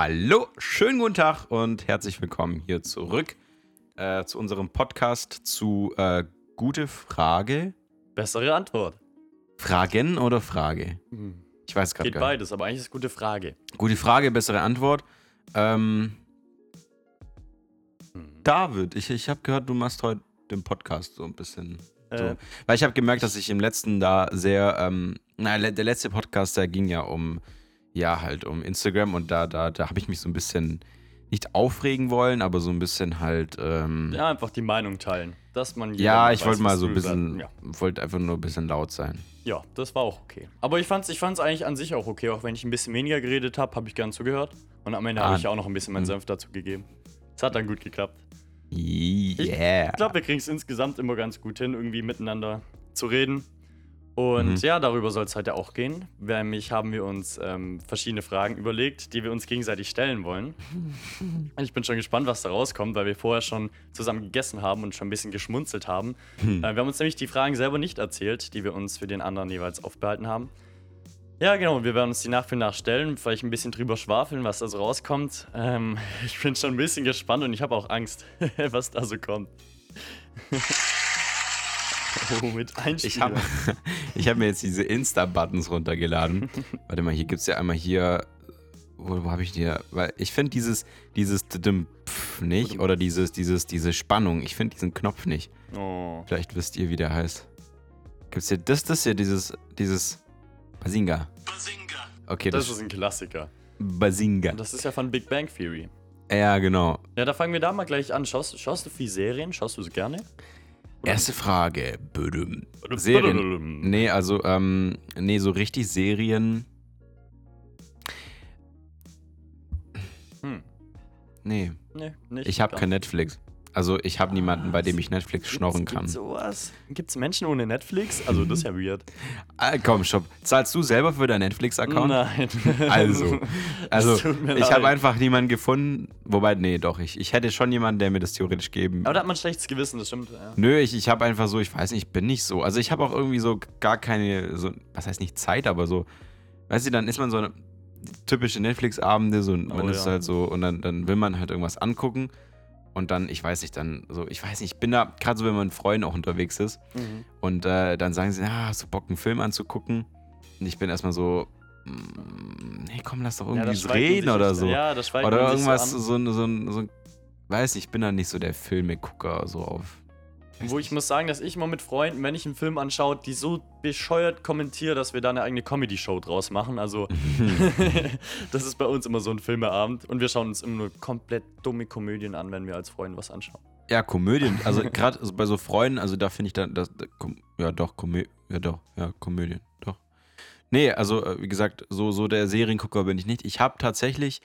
Hallo, schönen guten Tag und herzlich willkommen hier zurück äh, zu unserem Podcast zu äh, Gute Frage. Bessere Antwort. Fragen oder Frage? Hm. Ich weiß gerade Geht gar nicht. beides, aber eigentlich ist es gute Frage. Gute Frage, bessere Antwort. Ähm, Hm. David, ich, ich habe gehört, du machst heute den Podcast so ein bisschen. So. Äh, Weil ich habe gemerkt, dass ich im letzten da sehr, ähm, na, der letzte Podcast, der ging ja um, ja, halt um Instagram und da, da, da habe ich mich so ein bisschen nicht aufregen wollen, aber so ein bisschen halt, ähm, ja, ja, einfach die Meinung teilen. Dass man jeder ich wollte mal so ein bisschen, Ja. wollte einfach nur ein bisschen laut sein. ja, das war auch okay. Aber ich fand's, ich fand's eigentlich an sich auch okay. Auch wenn ich ein bisschen weniger geredet habe, habe ich gern zugehört. Und am Ende Ah. habe ich auch noch ein bisschen meinen Mhm. Senf dazu gegeben. Es hat dann gut geklappt. Yeah. Ich glaube, wir kriegen es insgesamt immer ganz gut hin, irgendwie miteinander zu reden. Und Mhm. ja, darüber soll es heute auch gehen. Nämlich haben wir uns ähm, verschiedene Fragen überlegt, die wir uns gegenseitig stellen wollen. Und ich bin schon gespannt, was da rauskommt, weil wir vorher schon zusammen gegessen haben und schon ein bisschen geschmunzelt haben. Hm. Äh, wir haben uns nämlich die Fragen selber nicht erzählt, die wir uns für den anderen jeweils aufbehalten haben. Ja, genau, wir werden uns die nach für nach stellen, vielleicht ein bisschen drüber schwafeln, was da so rauskommt. Ähm, ich bin schon ein bisschen gespannt und ich habe auch Angst, was da so kommt. Oh, mit Einspielern. Ich habe ich hab mir jetzt diese Insta-Buttons runtergeladen. Warte mal, hier gibt es ja einmal hier. Wo, wo habe ich die? Weil ich finde dieses, dieses nicht oder dieses, dieses, diese Spannung. Ich finde diesen Knopf nicht. Oh. Vielleicht wisst ihr, wie der heißt. Gibt's hier das, das hier, dieses, dieses Basinga. Okay, das, Das ist ein Klassiker. Basinga. Das ist ja von Big Bang Theory. Ja, genau. Ja, da fangen wir da mal gleich an. Schaust, schaust du viel Serien? Schaust du sie gerne? Erste Frage. Bödüm. Serien. Nee, also, ähm, nee, so richtig Serien. Hm. Nee. Nee, nicht. Ich habe kein Netflix. Also ich habe niemanden, bei dem ich Netflix schnorren kann. Gibt's sowas? Gibt's Menschen ohne Netflix? Also, das ist ja weird. Ah, komm, stopp. Zahlst du selber für deinen Netflix-Account? Nein. Also, also Es ich habe einfach niemanden gefunden. Wobei, nee, doch, ich, ich hätte schon jemanden, der mir das theoretisch geben. Aber da hat man ein schlechtes Gewissen, das stimmt. Ja. Nö, ich, ich habe einfach so, ich weiß nicht, ich bin nicht so. Also ich habe auch irgendwie so gar keine, so, was heißt nicht Zeit, aber so, weißt du, dann ist man so eine typische Netflix-Abende, so, man Oh, ist ja. halt so, und dann, dann will man halt irgendwas angucken. Und dann, ich weiß nicht, dann so, ich weiß nicht, ich bin da, gerade so, wenn man mit Freunden auch unterwegs ist, Mhm. und äh, dann sagen sie, ah, hast du Bock, einen Film anzugucken? Und ich bin erstmal so, mm, nee, komm, lass doch Ja, irgendwie man reden oder so. Ja, das oder irgendwas, So so, ein- so, ein- so, ein- weiß nicht, ich bin da nicht so der Filmegucker, so auf. Wo ich muss sagen, dass ich mal mit Freunden, wenn ich einen Film anschaue, die so bescheuert kommentiere, dass wir da eine eigene Comedy-Show draus machen. Also, das ist bei uns immer so ein Filmeabend. Und wir schauen uns immer nur komplett dumme Komödien an, wenn wir als Freunde was anschauen. Ja, Komödien, also gerade bei so Freunden, also da finde ich dann, das, ja doch, Komö ja doch, ja, Komödien, doch. Nee, also äh, wie gesagt, so, so der Seriengucker bin ich nicht. Ich habe tatsächlich,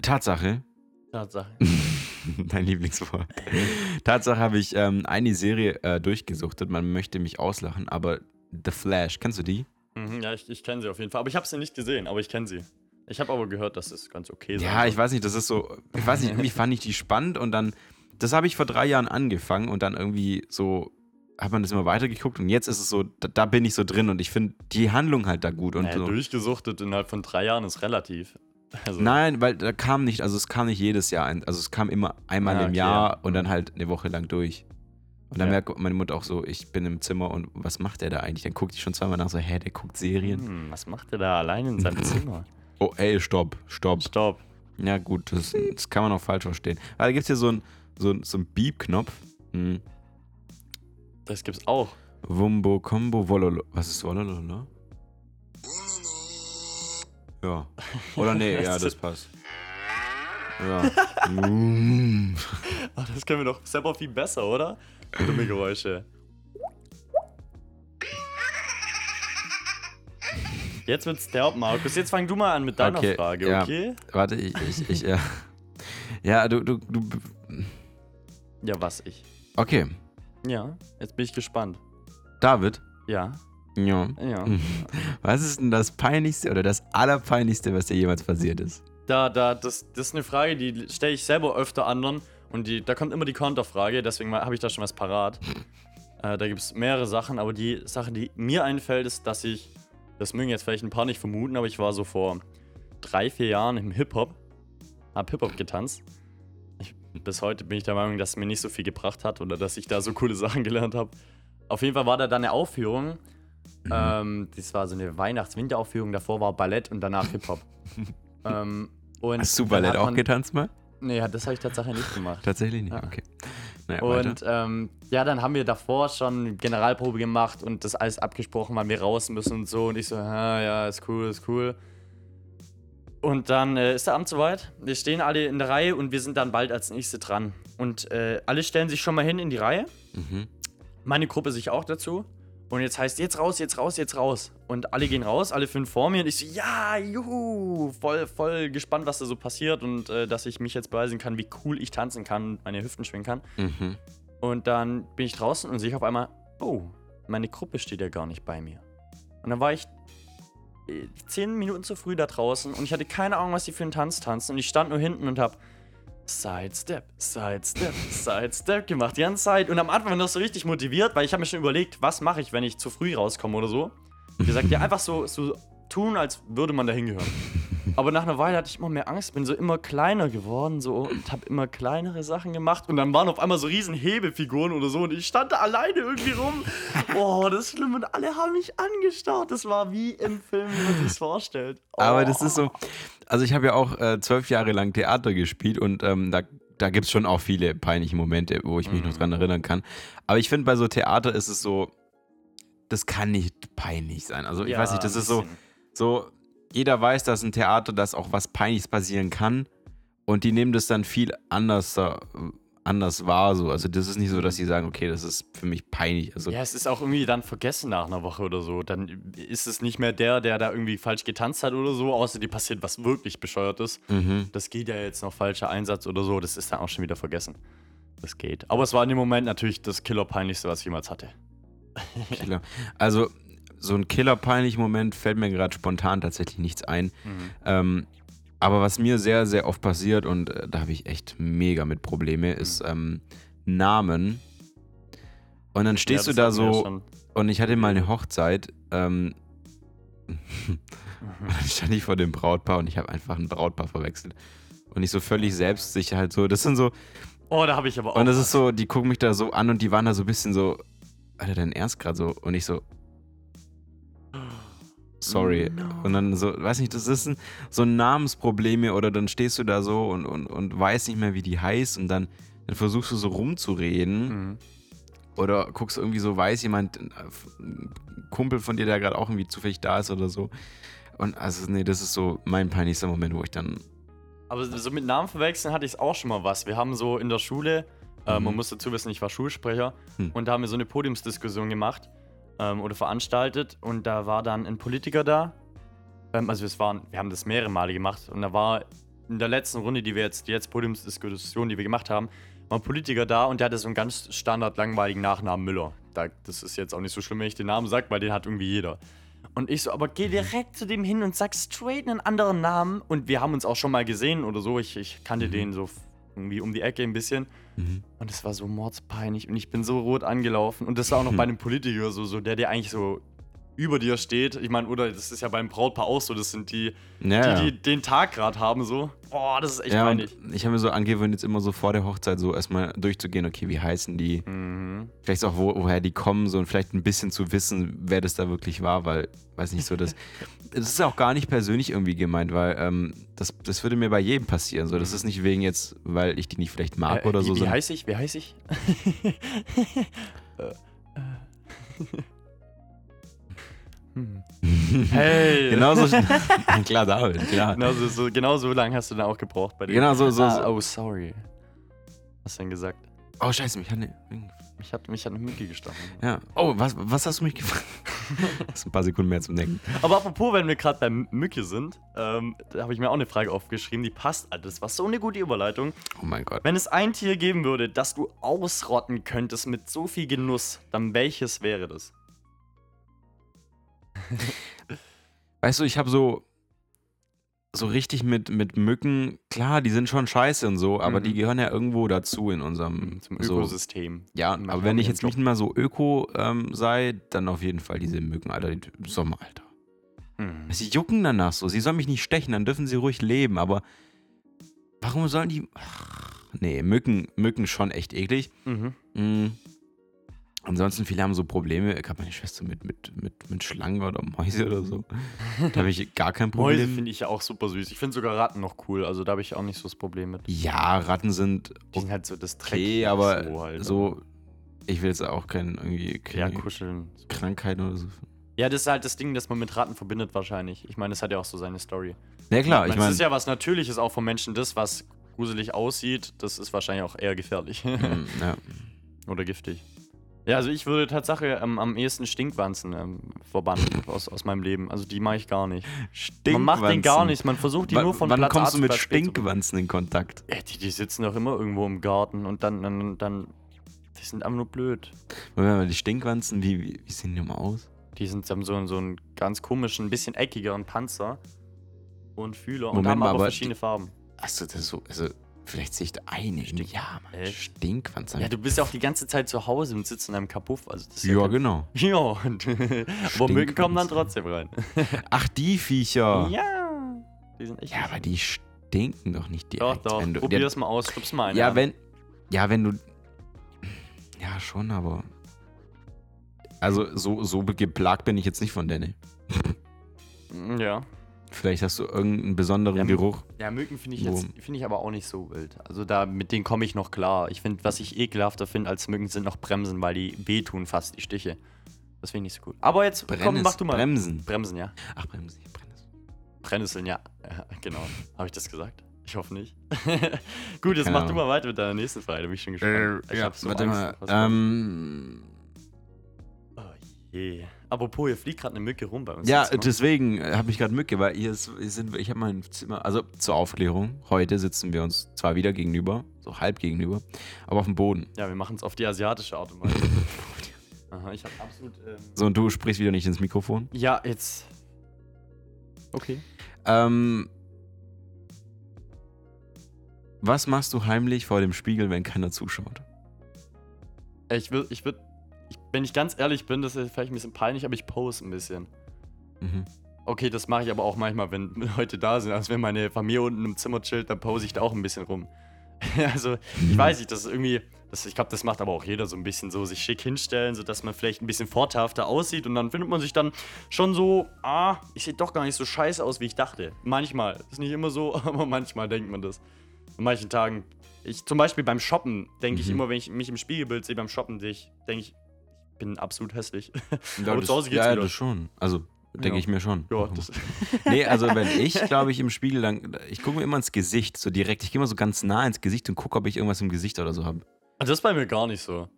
Tatsache, Tatsache. dein Lieblingswort, Tatsache habe ich ähm, eine Serie äh, durchgesuchtet, man möchte mich auslachen, aber The Flash, kennst du die? Mhm, ja, ich, ich kenne sie auf jeden Fall. Aber ich habe sie nicht gesehen, aber ich kenne sie. Ich habe aber gehört, dass es ganz okay sein Ja, ich weiß nicht, das ist so, ich weiß nicht, irgendwie fand ich die spannend und dann, das habe ich vor drei Jahren angefangen und dann irgendwie so, hat man das immer weitergeguckt und jetzt ist es so, da, da bin ich so drin und ich finde die Handlung halt da gut und Naja, so. durchgesuchtet innerhalb von drei Jahren ist relativ. Also, Nein, weil da kam nicht, also es kam nicht jedes Jahr ein, also es kam immer einmal Ah, im Jahr ja. und dann halt eine Woche lang durch. Und dann Ja. merkt meine Mutter auch so, ich bin im Zimmer und was macht der da eigentlich? Dann guckt die schon zweimal nach so, hä, der guckt Serien. Hm, was macht er da allein in seinem Zimmer? Oh, ey, stopp, stopp. Stopp. Ja, gut, das, das kann man auch falsch verstehen. Aber da gibt es hier so einen so so ein Beep-Knopf. Hm. Das gibt's auch. Wumbo, Combo, Wololo. Was ist Wololo, ne? Ja. Oder nee, ja, das passt. Ja. Mm. Oh, das können wir doch selber viel besser, oder? Dumme Geräusche. Jetzt wird's derb, Markus. Jetzt fang du mal an mit deiner Okay, Frage, ja. okay? Warte, ich, ich, ich, ja. Ja, du, du, du. Ja, was ich. Okay. Ja, jetzt bin ich gespannt. David. Ja, Ja. ja. Was ist denn das Peinlichste oder das Allerpeinlichste, was dir jemals passiert ist? Da, da, das, das ist eine Frage, die stelle ich selber öfter anderen und die, da kommt immer die Konterfrage, deswegen habe ich da schon was parat. Äh, da gibt es mehrere Sachen, aber die Sache, die mir einfällt, ist, dass ich, das mögen jetzt vielleicht ein paar nicht vermuten, aber ich war so vor drei, vier Jahren im Hip-Hop. Hab Hip-Hop getanzt. Ich, bis heute bin ich der Meinung, dass es mir nicht so viel gebracht hat oder dass ich da so coole Sachen gelernt habe. Auf jeden Fall war da dann eine Aufführung. Mhm. Ähm, das war so eine Weihnachts-Winteraufführung. Davor war Ballett und danach Hip-Hop. ähm, Hast du Ballett hat auch man- getanzt mal? Nee, das habe ich tatsächlich nicht gemacht. Tatsächlich nicht, Ja. okay. Naja. Und ähm, ja, dann haben wir davor schon Generalprobe gemacht und das alles abgesprochen, wann wir raus müssen und so. Und ich so, ja, ja, ist cool, ist cool. Und dann äh, ist der Abend soweit. Wir stehen alle in der Reihe und wir sind dann bald als Nächste dran. Und äh, alle stellen sich schon mal hin in die Reihe. Mhm. Meine Gruppe sich auch dazu. Und jetzt heißt jetzt raus, jetzt raus, jetzt raus. Und alle gehen raus, alle fünf vor mir. Und ich so, ja, juhu, voll, voll gespannt, was da so passiert. Und äh, dass ich mich jetzt beweisen kann, wie cool ich tanzen kann und meine Hüften schwingen kann. Mhm. Und dann bin ich draußen und sehe auf einmal, oh, meine Gruppe steht ja gar nicht bei mir. Und dann war ich äh, zehn Minuten zu früh da draußen und ich hatte keine Ahnung, was die für einen Tanz tanzen. Und ich stand nur hinten und hab Sidestep, Sidestep, Sidestep gemacht die ganze Zeit. Und am Anfang noch so richtig motiviert, weil ich habe mir schon überlegt, was mache ich, wenn ich zu früh rauskomme oder so. Und gesagt, ja, einfach so, so tun, als würde man da hingehören. Aber nach einer Weile hatte ich immer mehr Angst, bin so immer kleiner geworden so und habe immer kleinere Sachen gemacht und dann waren auf einmal so riesen Hebefiguren oder so und ich stand da alleine irgendwie rum. Oh, das ist schlimm und alle haben mich angestarrt. Das war wie im Film, wie man sich's vorstellt. Oh. Aber das ist so, also ich habe ja auch äh, zwölf Jahre lang Theater gespielt und ähm, da, da gibt es schon auch viele peinliche Momente, wo ich mich noch dran erinnern kann. Aber ich finde, bei so Theater ist es so, das kann nicht peinlich sein. Also ich Ja, weiß nicht, das ist so, so, jeder weiß, dass ein Theater, dass auch was Peinliches passieren kann und die nehmen das dann viel anders, äh, anders wahr. So. Also das ist nicht so, dass sie sagen, okay, das ist für mich peinlich. Also Ja, es ist auch irgendwie dann vergessen nach einer Woche oder so. Dann ist es nicht mehr der, der da irgendwie falsch getanzt hat oder so, außer dir passiert was wirklich bescheuert ist. mhm. Das geht ja jetzt noch falscher Einsatz oder so, das ist dann auch schon wieder vergessen. Das geht. Aber es war in dem Moment natürlich das Killer-Peinlichste, was ich jemals hatte. Killer. Also so ein killer-peinlicher Moment fällt mir gerade spontan tatsächlich nichts ein. Ähm, aber was mir sehr, sehr oft passiert und äh, da habe ich echt mega mit Probleme, ist ähm, Namen. Und dann stehst Ja, du da ja so und ich hatte mal eine Hochzeit. Ähm, und dann stand ich vor dem Brautpaar und ich habe einfach ein Brautpaar verwechselt. Und ich so völlig selbstsicher halt so. Das sind so, Oh, da habe ich aber auch. und das was. ist so, die gucken mich da so an und die waren da so ein bisschen so, Alter, dein Ernst gerade so. Und ich so, sorry. No. Und dann so, weiß nicht, das ist ein, so ein Namensprobleme oder dann stehst du da so und, und, und weißt nicht mehr, wie die heißt und dann, dann versuchst du so rumzureden Mhm. oder guckst irgendwie so, weiß jemand, ein ein Kumpel von dir, der gerade auch irgendwie zufällig da ist oder so. Und also, nee, das ist so mein peinlichster Moment, wo ich dann, Aber so mit Namen verwechseln hatte ich auch schon mal was. Wir haben so in der Schule, äh, Mhm. man muss dazu wissen, ich war Schulsprecher, Hm. und da haben wir so eine Podiumsdiskussion gemacht ähm, oder veranstaltet und da war dann ein Politiker da. Ähm, also es waren, wir haben das mehrere Male gemacht und da war in der letzten Runde, die wir jetzt, die jetzt Podiumsdiskussion, die wir gemacht haben, war ein Politiker da und der hatte so einen ganz standard langweiligen Nachnamen Müller. Da, das ist jetzt auch nicht so schlimm, wenn ich den Namen sage, weil den hat irgendwie jeder. Und ich so, aber geh direkt zu dem hin und sag straight einen anderen Namen. Und wir haben uns auch schon mal gesehen oder so. Ich, ich kannte den so irgendwie um die Ecke ein bisschen. mhm. Und es war so mordspeinlich und ich bin so rot angelaufen. Und das war auch noch bei einem Politiker so, so der, der eigentlich so über dir steht. Ich meine, oder das ist ja beim Brautpaar auch so, das sind die, ja, die, die den Tag gerade haben so. Boah, das ist echt ja, peinlich. ich habe mir so angewöhnt, jetzt immer so vor der Hochzeit so erstmal durchzugehen, okay, wie heißen die? Mhm. Vielleicht auch, wo, woher die kommen, so und vielleicht ein bisschen zu wissen, wer das da wirklich war, weil, weiß nicht, so das. Das ist auch gar nicht persönlich irgendwie gemeint, weil ähm, das, das würde mir bei jedem passieren. So, das ist nicht wegen jetzt, weil ich die nicht vielleicht mag Äh, oder wie, so. Wie sondern- heiß ich? Wie heiß ich? Äh, äh. Hm. Hey! genau so. klar, David, klar. Genau so, genau so lange hast du dann auch gebraucht bei dem. Genau so. so, ah, so. oh, sorry. Was denn gesagt? Oh, scheiße, mich hat eine. Mich hat, mich hat eine Mücke gestochen. Ja. Oh, was, was hast du mich gefragt? das ist ein paar Sekunden mehr zum Denken. Aber apropos, wenn wir gerade bei Mücke sind, ähm, da habe ich mir auch eine Frage aufgeschrieben, die passt. Das war so eine gute Überleitung. Oh mein Gott. Wenn es ein Tier geben würde, das du ausrotten könntest mit so viel Genuss, dann welches wäre das? Weißt du, ich habe so. So richtig mit, mit Mücken, klar, die sind schon scheiße und so, aber Mhm. die gehören ja irgendwo dazu in unserem Zum so, Ökosystem. Ja, Machen aber wenn ich jetzt nicht mal so öko ähm, sei, dann auf jeden Fall diese Mücken, Alter, die Sommer, Alter. Hm. Sie jucken danach so. Sie sollen mich nicht stechen, dann dürfen sie ruhig leben, aber warum sollen die. Ach, nee, Mücken, Mücken schon echt eklig. Mhm. Mm. Ansonsten, viele haben so Probleme. Ich habe meine Schwester mit, mit, mit, mit Schlangen oder Mäuse oder so. Da habe ich gar kein Mäuse Problem. finde ich ja auch super süß. Ich finde sogar Ratten noch cool. Also da habe ich auch nicht so das Problem mit. ja, Ratten sind Die sind halt so das okay, Dreckige aber so, halt. so. Ich will jetzt auch kein, irgendwie Ja, keine kuscheln. Krankheiten oder so. Ja, das ist halt das Ding, das man mit Ratten verbindet wahrscheinlich. Ich meine, das hat ja auch so seine Story. Ja, klar, ich meine. ist ja was Natürliches auch vom Menschen. Das, was gruselig aussieht, das ist wahrscheinlich auch eher gefährlich. mm, ja. Oder giftig. Ja, also ich würde Tatsache ähm, am ehesten Stinkwanzen ähm, verbannen aus, aus meinem Leben. Also die mache ich gar nicht. Man macht den gar Stinkwanzen. nicht. Man versucht die Wann, nur von wann Platz kommst du mit Platz. Stinkwanzen in Kontakt? Ja, die, die sitzen doch immer irgendwo im Garten und dann, dann, dann die sind einfach nur blöd. Moment mal, die Stinkwanzen, wie, wie, wie sehen die mal aus? Die sind, haben so, so einen ganz komischen, ein bisschen eckigeren Panzer und Fühler und Moment haben mal, aber, aber verschiedene Farben. Achso, das ist so. Also, vielleicht sehe ich da eine. Stink- ja, Mann. Echt? Stinkwanzen. Ja, du bist ja auch die ganze Zeit zu Hause und sitzt in einem Kapuff. Also das ist ja, kein- genau. Ja, und aber Mücken kommen dann trotzdem rein. Ach, die Viecher. Ja, die sind echt. Ja, aber die stinken doch nicht doch, direkt. doch. wenn du, Probier ja, das mal aus. Schub's mal eine ja, an. wenn. Ja, wenn du. Ja, schon, aber. Also, so, so geplagt bin ich jetzt nicht von Danny. Ja. Vielleicht hast du irgendeinen besonderen Ja, Geruch. Ja, Mücken finde ich jetzt finde ich aber auch nicht so wild. Also da mit denen komme ich noch klar. Ich finde, was ich ekelhafter finde als Mücken sind noch Bremsen, weil die wehtun fast die Stiche. Das finde ich nicht so gut. Aber jetzt komm, Brennis, mach du mal. Bremsen. Bremsen, ja. Ach, Bremsen, Bremsen. Brennnesseln, ja. ja genau. Habe ich das gesagt? Ich hoffe nicht. Gut, jetzt Keine mach du mal weiter mit deiner nächsten Frage. Da bin ich schon gespannt. ich hab so Äh, warte Angst, mal. Ähm, Oh je. Apropos, hier fliegt gerade eine Mücke rum bei uns. ja, Zimmer. deswegen habe ich gerade Mücke, weil hier, ist, hier sind wir, ich habe mein Zimmer, also zur Aufklärung, heute sitzen wir uns zwar wieder gegenüber, so halb gegenüber, aber auf dem Boden. ja, wir machen es auf die asiatische Art und Weise. Aha, ich habe absolut. Ähm, So, und du sprichst wieder nicht ins Mikrofon. ja, jetzt. Okay. Ähm, was machst du heimlich vor dem Spiegel, wenn keiner zuschaut? Ich würde, ich würde, ich, wenn ich ganz ehrlich bin, das ist vielleicht ein bisschen peinlich, aber ich pose ein bisschen. Mhm. Okay, das mache ich aber auch manchmal, wenn Leute da sind. Also wenn meine Familie unten im Zimmer chillt, dann pose ich da auch ein bisschen rum. also ich weiß nicht, das ist irgendwie, das, ich glaube, das macht aber auch jeder so ein bisschen so, sich schick hinstellen, sodass man vielleicht ein bisschen vorteilhafter aussieht und dann findet man sich dann schon so, ah, ich sehe doch gar nicht so scheiße aus, wie ich dachte. Manchmal, ist nicht immer so, aber manchmal denkt man das. An manchen Tagen. Ich, zum Beispiel beim Shoppen denke ich Mhm. immer, wenn ich mich im Spiegelbild sehe beim Shoppen, ich, denke ich, ich bin absolut hässlich. Ja, Aber das, zu Hause geht's ja, wieder. das schon. Also, denke Ja. ich mir schon. Ja, das, Nee, also wenn ich, glaube ich, im Spiegel dann, ich gucke mir immer ins Gesicht, so direkt. Ich gehe immer so ganz nah ins Gesicht und gucke, ob ich irgendwas im Gesicht oder so habe. Also das ist bei mir gar nicht so.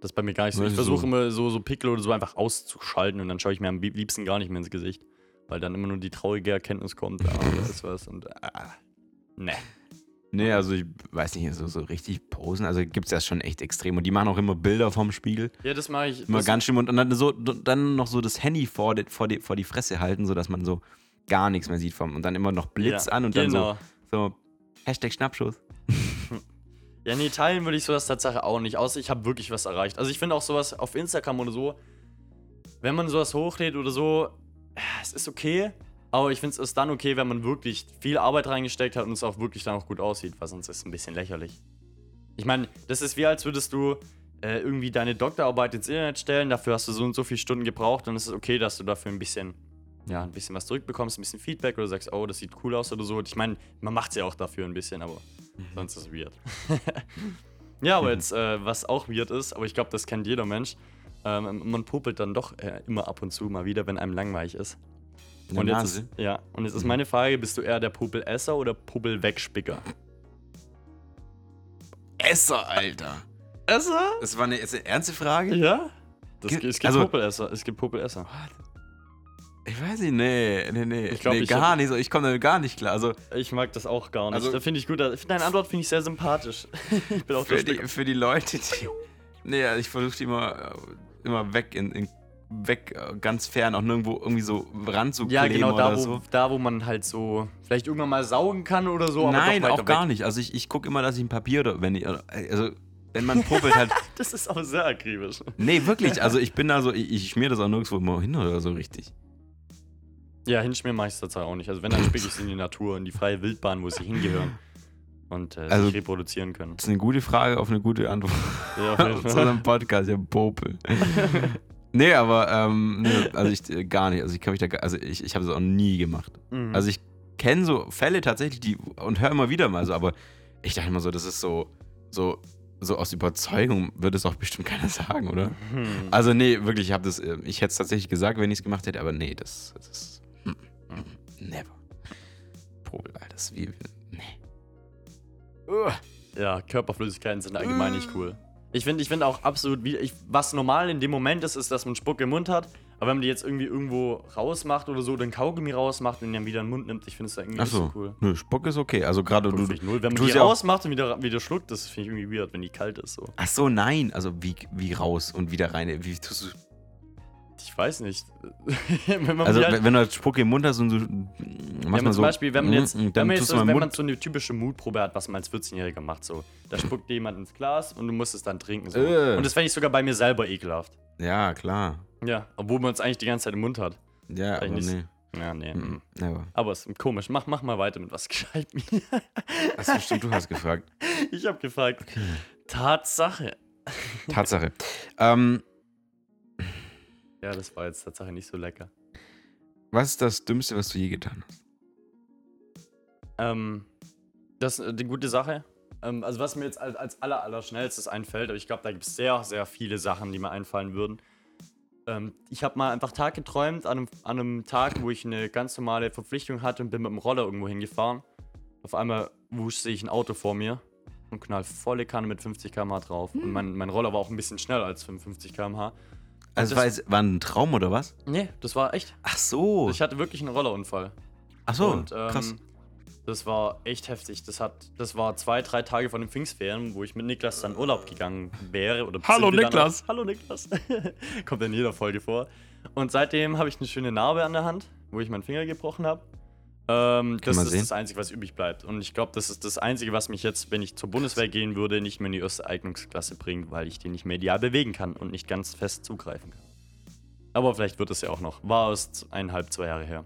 Das ist bei mir gar nicht so. Ich versuche so. immer so, so Pickel oder so einfach auszuschalten und dann schaue ich mir am liebsten gar nicht mehr ins Gesicht. Weil dann immer nur die traurige Erkenntnis kommt, ah, da ist was und ah, ne. Nee, also ich weiß nicht, so, so richtig posen. Also gibt es ja schon echt extrem. Und die machen auch immer Bilder vom Spiegel. Ja, das mache ich. Immer das, ganz schlimm. Und dann, so, dann noch so das Handy vor die, vor, die, vor die Fresse halten, sodass man so gar nichts mehr sieht vom. Und dann immer noch Blitz ja, an und genau. dann so, so Hashtag Schnappschuss. Ja, nee, teilen würde ich sowas Tatsache auch nicht, außer ich habe wirklich was erreicht. Also ich finde auch sowas auf Instagram oder so, wenn man sowas hochlädt oder so, es ist okay, aber ich finde es ist dann okay, wenn man wirklich viel Arbeit reingesteckt hat und es auch wirklich dann auch gut aussieht, weil sonst ist es ein bisschen lächerlich. Ich meine, das ist wie als würdest du äh, irgendwie deine Doktorarbeit ins Internet stellen, dafür hast du so und so viele Stunden gebraucht und es ist okay, dass du dafür ein bisschen, ja, ein bisschen was zurückbekommst, ein bisschen Feedback oder sagst, oh, das sieht cool aus oder so. Und ich meine, man macht es ja auch dafür ein bisschen, aber sonst ist es weird. ja, aber jetzt, äh, was auch weird ist, aber ich glaube, das kennt jeder Mensch, ähm, man popelt dann doch äh, immer ab und zu mal wieder, wenn einem langweilig ist. Und jetzt, ist, ja, und jetzt ist meine Frage, bist du eher der Popelesser oder Popelwegspicker? Esser, Alter. Esser? Das war eine, ist eine ernste Frage? Ja? Das, Ge- es gibt also- Popelesser, es gibt Popelesser. Ich weiß nicht, nee, nee, nee. Ich glaub, nee, gar nicht so. Ich komme da gar nicht klar. Also Ich mag das auch gar nicht. Also- da finde ich gut. Deine Antwort finde ich sehr sympathisch. ich bin auch für die, für die Leute, die. Nee, ich versuche die immer, äh, immer weg, in, in, weg, äh, ganz fern, auch nirgendwo irgendwie so ranzukleben Ja, genau, da oder wo, so. da wo man halt so vielleicht irgendwann mal saugen kann oder so. Nein, auch gar weg. nicht. Also ich, ich gucke immer, dass ich ein Papier oder wenn ich, also wenn man popelt halt. Das ist auch sehr akribisch. Nee, wirklich. Also ich bin da so, ich, ich schmier das auch nirgendwo immer hin oder so richtig. Ja, hinschmieren mache ich es tatsächlich auch nicht. Also wenn, dann spicke ich sie in die Natur, in die freie Wildbahn, wo sie hingehören. Und äh, Also- sich reproduzieren können. Das ist eine gute Frage auf eine gute Antwort. Ja, auf jeden Zu Fall. unserem Podcast, ja, Popel. Nee, aber, ähm, nee, also ich äh, gar nicht. Also ich kann mich da, also ich, ich habe es auch nie gemacht. Mhm. Also ich kenne so Fälle tatsächlich, die und höre immer wieder mal so, aber ich dachte immer so, das ist so, so, so aus Überzeugung würde es auch bestimmt keiner sagen, oder? Hm. Also nee, wirklich, ich habe das, äh, ich hätte es tatsächlich gesagt, wenn ich es gemacht hätte, aber nee, das, das ist, hm, never. Popel, Alter, das ist wie, nee. Ja, Körperflüssigkeiten sind allgemein nicht cool. Ich finde ich find auch absolut, wie, ich, was normal in dem Moment ist, ist, dass man Spucke im Mund hat. Aber wenn man die jetzt irgendwie irgendwo rausmacht oder so, dann Kaugummi rausmacht und dann wieder in den Mund nimmt, ich finde es irgendwie Ach nicht so cool. nö, Spuck ist okay, also gerade Spuck du, null. Wenn man die rausmacht und wieder, wieder schluckt, das finde ich irgendwie weird, wenn die kalt ist. So. Ach so, nein. Also wie, wie raus und wieder rein. Wie tust du. Weiß nicht. Also halt, wenn, du halt Spucke im Mund hast und so. ja, Machst man man zum so. Beispiel, wenn man jetzt, mm, wenn man, jetzt tust so, du mal wenn man so eine typische Mutprobe hat, was man als 14-Jähriger macht, so, da spuckt dir jemand ins Glas und du musst es dann trinken. So. Äh. Und das fände ich sogar bei mir selber ekelhaft. Ja, klar. Ja, obwohl man es eigentlich die ganze Zeit im Mund hat. Ja, aber Eigentlich- nee. Ja, nee. Mm, mm. Never. Aber es ist komisch. Mach, mach mal weiter mit was gescheit mir. Achso, stimmt, du hast gefragt. Ich habe gefragt. Tatsache. Tatsache. ähm, Ja, das war jetzt Tatsache nicht so lecker. was ist das Dümmste, was du je getan hast? Ähm, das ist eine gute Sache. Ähm, also was mir jetzt als, als aller, aller schnellstes einfällt, aber ich glaube, da gibt es sehr, sehr viele Sachen, die mir einfallen würden. Ähm, ich habe mal einfach Tag geträumt, an einem, an einem Tag, wo ich eine ganz normale Verpflichtung hatte und bin mit dem Roller irgendwo hingefahren. Auf einmal wusch sehe ich ein Auto vor mir und knall volle Kanne mit 50 km/h drauf. Und mein, mein Roller war auch ein bisschen schneller als 55 km/h. Also, das- war, es, war ein Traum oder was? Nee, das war echt. Ach so. Ich hatte wirklich einen Rollerunfall. Ach so, und, ähm, krass. Das war echt heftig. Das, hat, das war zwei, drei Tage von den Pfingstferien, wo ich mit Niklas dann Urlaub gegangen wäre. Oder Hallo, Niklas. Auch, Hallo Niklas. Kommt in jeder Folge vor. Und seitdem habe ich eine schöne Narbe an der Hand, wo ich meinen Finger gebrochen habe. Ähm, das ist sehen. das Einzige, was übrig bleibt. Und ich glaube, das ist das Einzige, was mich jetzt, wenn ich zur Bundeswehr gehen würde, nicht mehr in die erste Eignungsklasse bringt, weil ich den nicht mehr ideal bewegen kann und nicht ganz fest zugreifen kann. Aber vielleicht wird es ja auch noch. War erst eineinhalb, zwei Jahre her.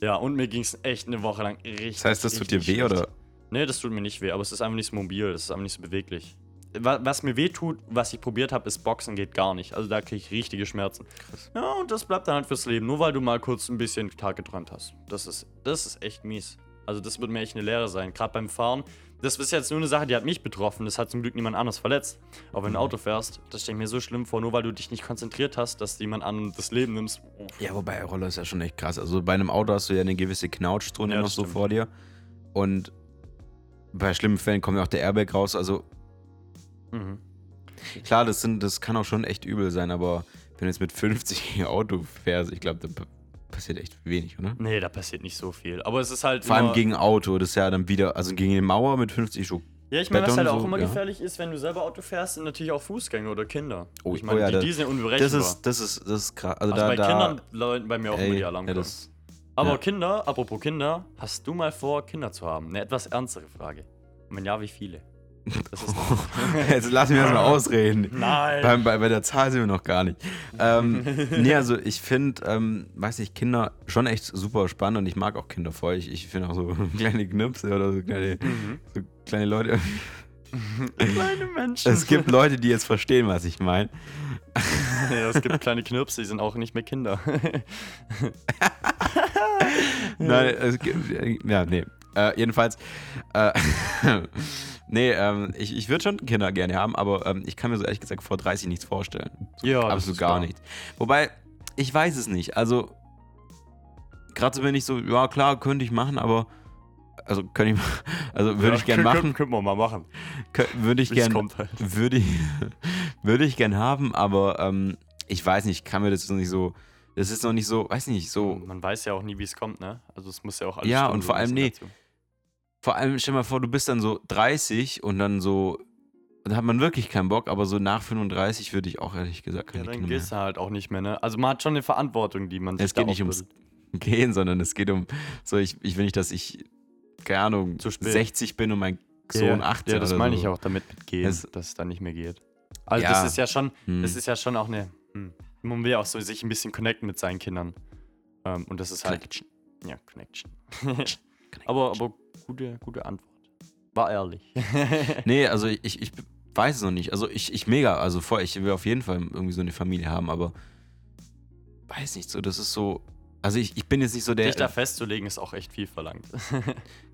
Ja, und mir ging es echt eine Woche lang richtig. Das heißt, das tut dir weh schlecht. oder? Nee, das tut mir nicht weh, aber es ist einfach nicht so mobil, es ist einfach nicht so beweglich. Wa- Was mir weh tut, was ich probiert habe, ist Boxen geht gar nicht. Also da kriege ich richtige Schmerzen. Ja, und das bleibt dann halt fürs Leben, nur weil du mal kurz ein bisschen Tag geträumt hast. Das ist, das ist echt mies. Also das wird mir echt eine Lehre sein. Gerade beim Fahren. Das ist jetzt nur eine Sache, die hat mich betroffen. Das hat zum Glück niemand anders verletzt. Aber wenn du Auto fährst, das stelle ich mir so schlimm vor, nur weil du dich nicht konzentriert hast, dass jemand an das Leben nimmst. Ja, wobei Roller ist ja schon echt krass. Also bei einem Auto hast du ja eine gewisse Knautschzone Ja, noch so stimmt. vor dir. Und bei schlimmen Fällen kommt ja auch der Airbag raus. Also Mhm. klar, das, sind, das kann auch schon echt übel sein, aber wenn du jetzt mit 50 Auto fährst, ich glaube, da pa- passiert echt wenig, oder? Nee, da passiert nicht so viel. Aber es ist halt. Vor allem gegen Auto, das ist ja dann wieder, also gegen eine Mauer mit 50 schon. Ja, ich meine, was halt auch so, immer ja. gefährlich ist, wenn du selber Auto fährst, sind natürlich auch Fußgänger oder Kinder. Oh, ich meine, oh ja, die, das- die sind ja unberechenbar. Das ist, das ist, das ist krass. Also, also da, bei da, Kindern läuten bei mir auch ey, immer die ja, Alarmglocken. das, Aber ja. Kinder, apropos Kinder, hast du mal vor, Kinder zu haben? Eine etwas ernstere Frage. Und wenn ja, wie viele? Das Jetzt lass mich erstmal ausreden. Nein! Bei, bei, bei der Zahl sind wir noch gar nicht. Ähm, nee, also ich finde, ähm, weiß nicht, Kinder schon echt super spannend und ich mag auch Kinder voll. Ich, ich finde auch so kleine Knipse oder so kleine, Mhm. so kleine Leute. Kleine Menschen. Es gibt Leute, die jetzt verstehen, was ich meine. ja, es gibt kleine Knirpse, die sind auch nicht mehr Kinder. Nein, es gibt, ja, nee. Äh, jedenfalls, äh, nee, ähm, ich, ich würde schon Kinder gerne haben, aber ähm, ich kann mir so ehrlich gesagt vor 30 nichts vorstellen. ja, das Absolut ist gar klar. nicht. Wobei, ich weiß es nicht. Also, gerade so bin ich so, ja klar, könnte ich machen, aber also könnte ich, also würde Ja, ich gern können- machen, Können wir mal machen. würde ich Wie es gern, kommt halt. würde ich, würde ich gern haben, aber ähm, ich weiß nicht, kann mir das noch nicht so, das ist noch nicht so, weiß nicht, so, Man weiß ja auch nie, wie es kommt, ne? Also es muss ja auch alles Ja, und so vor allem, nee, dazu. Vor allem stell mal vor, du bist dann so 30 und dann so, da hat man wirklich keinen Bock, aber so nach 35 würde ich auch ehrlich gesagt Ja, keine dann Kinder gehst du halt auch nicht mehr, ne? Also man hat schon eine Verantwortung, die man sich Es geht nicht ums gehen, sondern es geht um, so ich, ich will nicht, dass ich, keine Ahnung, Zu spät. 60 bin und mein Sohn ja, 18 Ja, das meine so. ich auch damit mit gehen, Es- dass es dann nicht mehr geht. Also Ja. das ist ja schon, Hm. das ist ja schon auch eine, hm, man will ja auch so sich ein bisschen connecten mit seinen Kindern. Ähm, und das ist halt. Connection. Ja, Connection. aber, aber gute, gute Antwort. War ehrlich. Nee, also ich, ich weiß es noch nicht. Also ich, ich mega, also voll, ich will auf jeden Fall irgendwie so eine Familie haben, aber weiß nicht so, das ist so. Also ich, ich bin jetzt nicht so der. Dich da festzulegen, ist auch echt viel verlangt.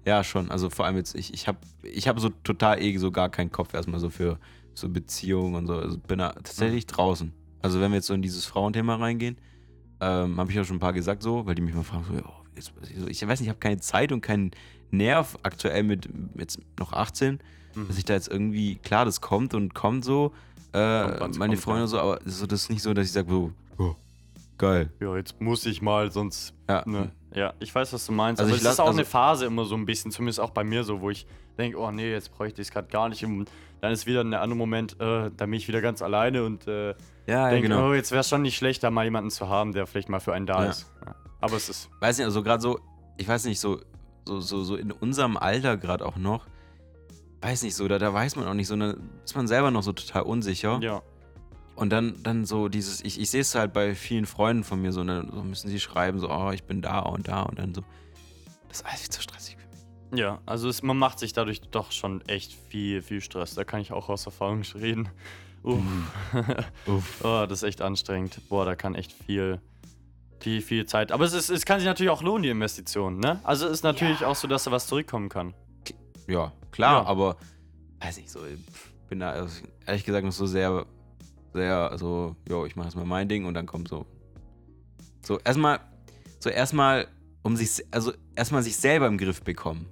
Ja, schon. Also vor allem jetzt, ich, ich habe ich hab so total eh so gar keinen Kopf erstmal so für so Beziehungen und so. Also bin da tatsächlich draußen. Also wenn wir jetzt so in dieses Frauenthema reingehen, ähm, habe ich auch schon ein paar gesagt so, weil die mich mal fragen, so, ja, jetzt, so ich weiß nicht, ich habe keine Zeit und keinen Nerv aktuell mit jetzt noch 18, Mhm. dass ich da jetzt irgendwie, klar, das kommt und kommt so, äh, Kommt, meine kommt, Freunde ja. so, aber so, das ist nicht so, dass ich sage, so, oh, geil. ja, jetzt muss ich mal, sonst. Ja, Ne. Ja, ich weiß, was du meinst. Also aber ich es ist auch also- eine Phase immer so ein bisschen, zumindest auch bei mir so, wo ich denke, oh nee, jetzt bräuchte ich es gerade gar nicht. Und dann ist wieder ein anderer Moment, äh, da bin ich wieder ganz alleine und äh, ja, ja denke, genau. oh, jetzt wäre es schon nicht schlecht, da mal jemanden zu haben, der vielleicht mal für einen da Ja. ist. Aber es ist. weiß nicht, also gerade so, ich weiß nicht, so, so, so, so in unserem Alter gerade auch noch, weiß nicht so, da, da weiß man auch nicht so, da ist man selber noch so total unsicher. Ja. Und dann, dann so dieses, ich, ich sehe es halt bei vielen Freunden von mir so, ne, so müssen sie schreiben, so, oh, ich bin da und da und dann so. Das ist alles viel zu stressig für mich. Ja, also es, man macht sich dadurch doch schon echt viel, viel Stress. Da kann ich auch aus Erfahrung reden. Uff. Uff. oh, das ist echt anstrengend. Boah, da kann echt viel, viel, viel Zeit. Aber es, ist, es kann sich natürlich auch lohnen, die Investition, ne? Also es ist natürlich auch so, dass da was zurückkommen kann. Ja, klar, Ja. aber weiß nicht so, ich bin da also, ehrlich gesagt noch so sehr, sehr, so, jo, ich mache erstmal mein Ding und dann kommt so. So, erstmal, so erstmal, um sich, also erstmal sich selber im Griff bekommen.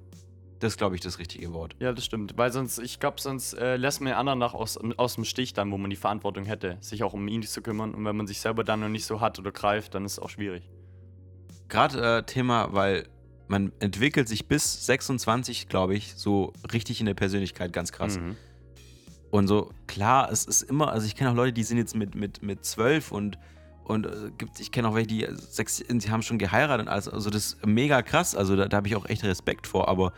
Das ist, glaube ich, das richtige Wort. Ja, das stimmt. Weil sonst, ich glaube, sonst äh, lässt man den anderen nach aus, aus dem Stich dann, wo man die Verantwortung hätte, sich auch um ihn zu kümmern. Und wenn man sich selber dann noch nicht so hat oder greift, dann ist es auch schwierig. Gerade äh, Thema, weil man entwickelt sich bis 26, glaube ich, so richtig in der Persönlichkeit ganz krass. Mhm. Und so, klar, es ist immer, also ich kenne auch Leute, die sind jetzt mit, mit, mit 12 und, und äh, gibt, ich kenne auch welche, die sechs, sie haben schon geheiratet und alles. Also das ist mega krass. Also da, da habe ich auch echt Respekt vor, aber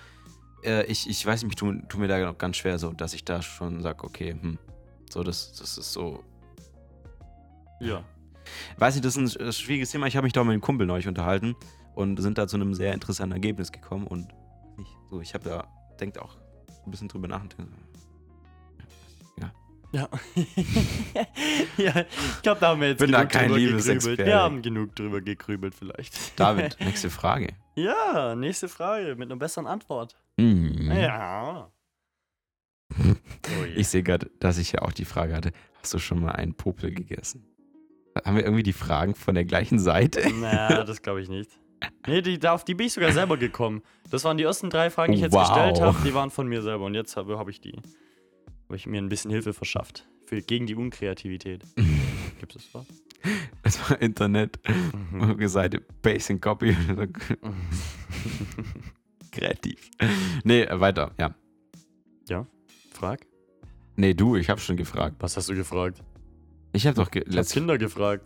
äh, ich, ich weiß nicht, ich tue tu mir da noch ganz schwer so, dass ich da schon sage, okay, hm, so, das, das ist so. Ja. Weiß nicht, das ist ein äh, schwieriges Thema. Ich habe mich da mit einem Kumpel neulich unterhalten und sind da zu einem sehr interessanten Ergebnis gekommen und nicht, so, ich habe da, denkt auch ein bisschen drüber nachdenken. Ja. ja, ich glaube, da haben wir jetzt Bin da genug kein drüber gegrübelt. Wir haben genug drüber gegrübelt vielleicht. David, nächste Frage. ja, nächste Frage mit einer besseren Antwort. Mhm. Ja. Oh. Ich sehe gerade, dass ich ja auch die Frage hatte, hast du schon mal einen Popel gegessen? Haben wir irgendwie die Fragen von der gleichen Seite? Na, das glaube ich nicht. Nee, die, auf die bin ich sogar selber gekommen. Das waren die ersten drei Fragen, die ich jetzt Wow. gestellt habe. Die waren von mir selber. Und jetzt habe hab ich die. Habe ich mir ein bisschen Hilfe verschafft. Für, gegen die Unkreativität. Gibt es was? Das war Internet, Mhm. Seite Basic Copy. Kreativ. Nee, äh, weiter, ja. Frag. Nee, du, ich habe schon gefragt. Was hast du gefragt? Ich habe doch ge Ich letzt Kinder gefragt.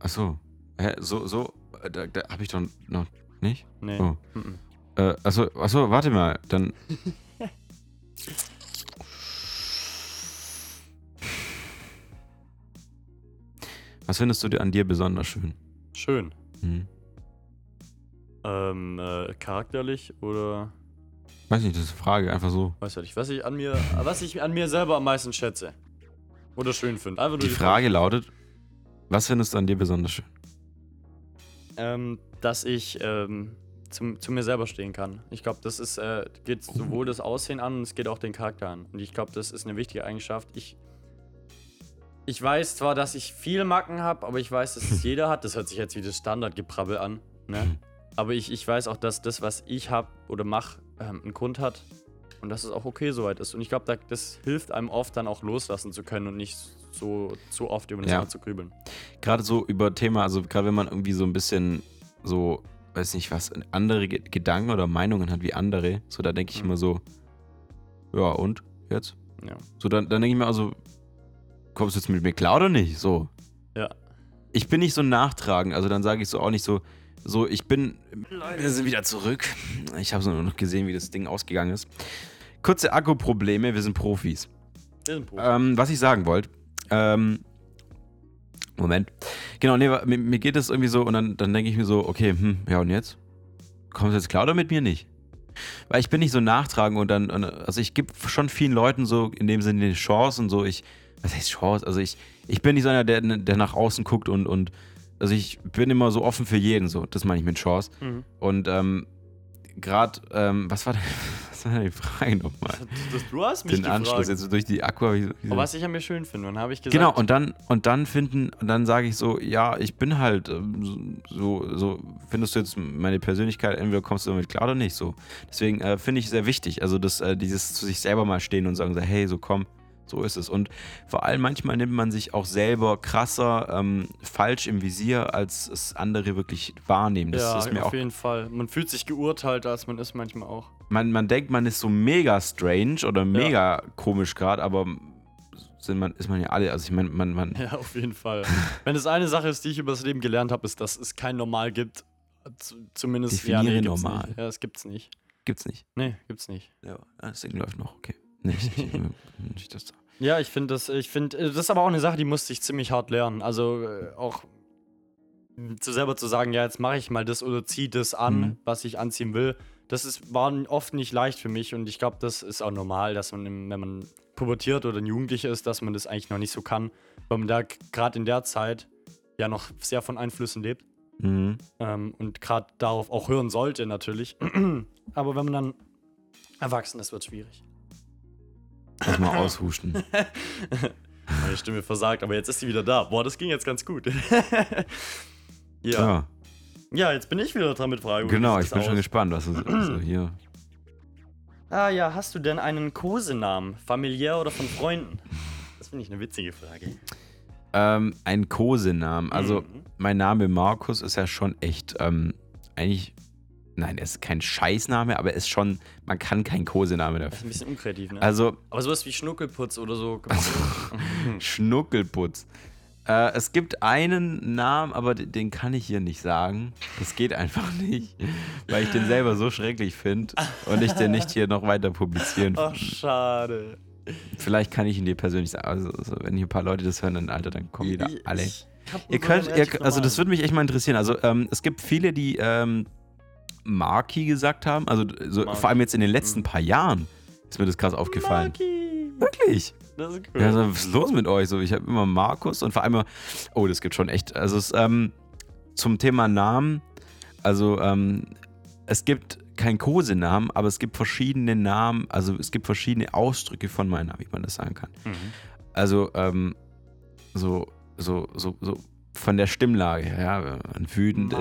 Achso. Hä, so, so, äh, da, da habe ich doch noch nicht. Nee. Oh. Mhm. Äh, achso, achso, warte mal, dann. Was findest du dir an dir besonders schön? Schön. Hm. Ähm, äh, charakterlich oder Weiß nicht, das ist eine Frage, einfach so. weiß ich nicht, was ich an mir, was ich an mir selber am meisten schätze. Oder schön finde. Einfach nur Die Frage lautet: Was findest du an dir besonders schön? ähm, dass ich ähm, zum, zu mir selber stehen kann. Ich glaube, das ist, äh, geht sowohl das Aussehen an und es geht auch den Charakter an. Und ich glaube, das ist eine wichtige Eigenschaft. Ich, ich weiß zwar, dass ich viele Macken habe, aber ich weiß, dass es jeder hat. Das hört sich jetzt wie das Standardgeprabbel an. Ne? Aber ich, ich weiß auch, dass das, was ich habe oder mache, ähm, einen Grund hat. Und dass es auch okay soweit ist. Und ich glaube, da, das hilft einem oft dann auch loslassen zu können und nicht so, so oft über das Ja. Thema zu grübeln. Gerade so über Thema, also gerade wenn man irgendwie so ein bisschen so, weiß nicht was, andere Ge- Gedanken oder Meinungen hat wie andere, so da denke ich Mhm. immer so, ja und jetzt? Ja. So dann, dann denke ich mir also, kommst du jetzt mit mir klar oder nicht? So. Ja. Ich bin nicht so nachtragend, also dann sage ich so auch nicht so, so ich bin, wir sind wieder zurück. Ich habe nur noch gesehen, wie das Ding ausgegangen ist. Kurze Akkuprobleme, wir sind Profis. Wir sind Profis. Ähm, was ich sagen wollte, ähm, Moment. Genau, nee, mir, mir geht es irgendwie so und dann, dann denke ich mir so, okay, hm, ja und jetzt? Kommst du jetzt klar oder mit mir nicht? Weil ich bin nicht so nachtragend und dann, und, also ich gebe schon vielen Leuten so in dem Sinne eine Chance und so, ich, was heißt Chance? Also ich, ich bin nicht so einer, der, der nach außen guckt und, und, also ich bin immer so offen für jeden, so, das meine ich mit Chance. Mhm. Und, ähm, gerade, ähm, was war denn, was war denn die Frage nochmal? Das, du hast mich Den Anschluss gefragt. jetzt so durch die Akku. hab ich so- Aber was ich an mir schön finde, dann habe ich gesagt. Genau, und dann, und dann finden, und dann sage ich so, ja, ich bin halt ähm, so, so, findest du jetzt meine Persönlichkeit, entweder kommst du damit klar oder nicht so. Deswegen äh, finde ich sehr wichtig, also das, äh, dieses zu sich selber mal stehen und sagen so, hey, so komm, so ist es. Und vor allem manchmal nimmt man sich auch selber krasser ähm, falsch im Visier, als es andere wirklich wahrnehmen. Das ja, ist mir auf auch jeden Fall. Man fühlt sich geurteilt, als man ist manchmal auch. man, man denkt, man ist so mega strange oder mega komisch gerade, aber sind man, ist man ja alle, also ich meine, man, man, Ja, auf jeden Fall. Wenn es eine Sache ist, die ich über das Leben gelernt habe, ist, dass es kein Normal gibt. Zumindest Definiere gibt's normal. Nicht. Ja, das gibt's nicht. gibt's nicht. Nee, gibt's nicht. Ja, das Ding läuft noch, okay. Nicht, nicht, nicht das da. Ja, ich finde das, ich finde, äh, das ist aber auch eine Sache, die musste ich ziemlich hart lernen. Also äh, auch m, zu selber zu sagen, ja, jetzt mache ich mal das oder ziehe das an, Mhm. was ich anziehen will. Das ist, war oft nicht leicht für mich und ich glaube, das ist auch normal, dass man, wenn man pubertiert oder ein Jugendlicher ist, dass man das eigentlich noch nicht so kann, weil man da gerade in der Zeit ja noch sehr von Einflüssen lebt Mhm. ähm, und gerade darauf auch hören sollte natürlich. aber wenn man dann erwachsen ist, wird es schwierig. Mal aushusten. Meine Stimme versagt, aber jetzt ist sie wieder da. Boah, das ging jetzt ganz gut. ja. Ja, ja, jetzt bin ich wieder dran mit Fragen. genau, ich bin schon aus? gespannt, was du so hier. Ah ja, hast du denn einen Kosenamen? Familiär oder von Freunden? Das finde ich eine witzige Frage. Ähm, ein Kosenamen. Also, Mhm. mein Name Markus ist ja schon echt, ähm, eigentlich, nein, er ist kein Scheißname, aber er ist schon, man kann kein Kosename Das ist dafür. ein bisschen unkreativ, ne? Also, aber sowas wie Schnuckelputz oder so. nicht. Schnuckelputz. Äh, es gibt einen Namen, aber den, kann ich hier nicht sagen. Das geht einfach nicht, weil ich den selber so schrecklich finde und ich den nicht hier noch weiter publizieren Ach, schade. Vielleicht kann ich ihn dir persönlich sagen. Also, also wenn hier ein paar Leute das hören, dann Alter, dann kommen wieder alle. Ihr könnt, ihr, also das würde mich echt mal interessieren. Also ähm, es gibt viele, die ähm, Marki gesagt haben. Also so, vor allem jetzt in den letzten paar Jahren ist mir das krass aufgefallen. Marki. Wirklich. Das ist cool. Ja, so, was ist los mit euch? So, ich habe immer Markus und vor allem immer, oh, das gibt schon echt. Also es, ähm, zum Thema Namen, also ähm, es gibt keinen Kosenamen, aber es gibt verschiedene Namen, also es gibt verschiedene Ausdrücke von meinem Namen, wie man das sagen kann. Mhm. Also, ähm, so, so, so, so von der Stimmlage, her, ja, wenn man wütend ist.